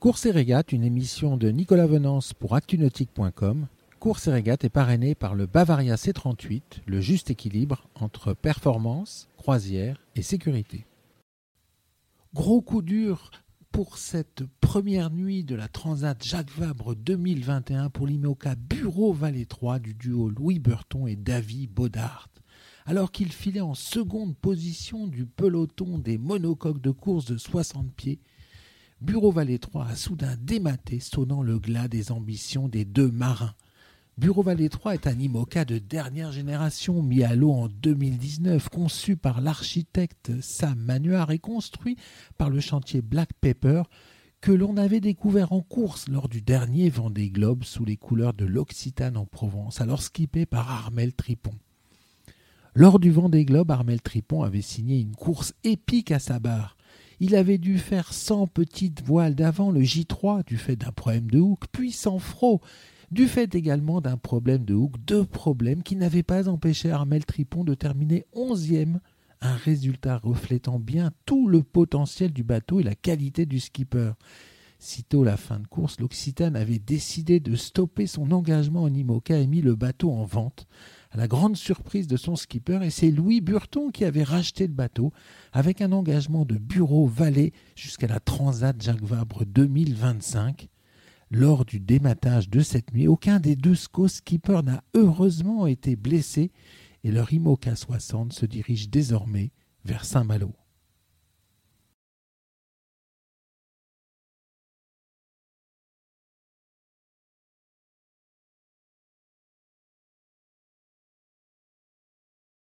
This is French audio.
Course et régate, une émission de Nicolas Venance pour actunautique.com. Course et régate est parrainée par le Bavaria C38, le juste équilibre entre performance, croisière et sécurité. Gros coup dur pour cette première nuit de la Transat Jacques Vabre 2021 pour l'IMOCA Bureau Vallée 3 du duo Louis Burton et David Baudard. Alors qu'il filait en seconde position du peloton des monocoques de course de 60 pieds, Bureau Vallée 3 a soudain dématé, sonnant le glas des ambitions des deux marins. Bureau Vallée 3 est un IMOCA de dernière génération mis à l'eau en 2019, conçu par l'architecte Sam Manuard et construit par le chantier Black Pepper que l'on avait découvert en course lors du dernier Vendée Globe sous les couleurs de l'Occitane en Provence, alors skippé par Armel Tripon. Lors du Vendée Globe, Armel Tripon avait signé une course épique à sa barre. Il avait dû faire 100 petites voiles d'avant le J3 du fait d'un problème de hook, puis sans fro, du fait également d'un problème de hook, deux problèmes qui n'avaient pas empêché Armel Tripon de terminer onzième, un résultat reflétant bien tout le potentiel du bateau et la qualité du skipper. Sitôt la fin de course, l'Occitane avait décidé de stopper son engagement en IMOCA et mis le bateau en vente, à la grande surprise de son skipper, et c'est Louis Burton qui avait racheté le bateau avec un engagement de bureau valet jusqu'à la Transat Jacques Vabre 2025. Lors du dématage de cette nuit, aucun des deux SCO-skippers n'a heureusement été blessé et leur IMOCA 60 se dirige désormais vers Saint-Malo.